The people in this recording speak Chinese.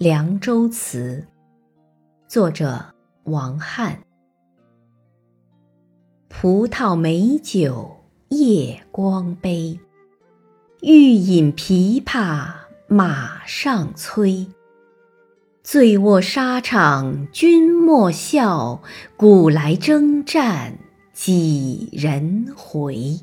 凉州词作者王翰。葡萄美酒夜光杯欲饮琵琶马上催。醉卧沙场君莫笑古来征战几人回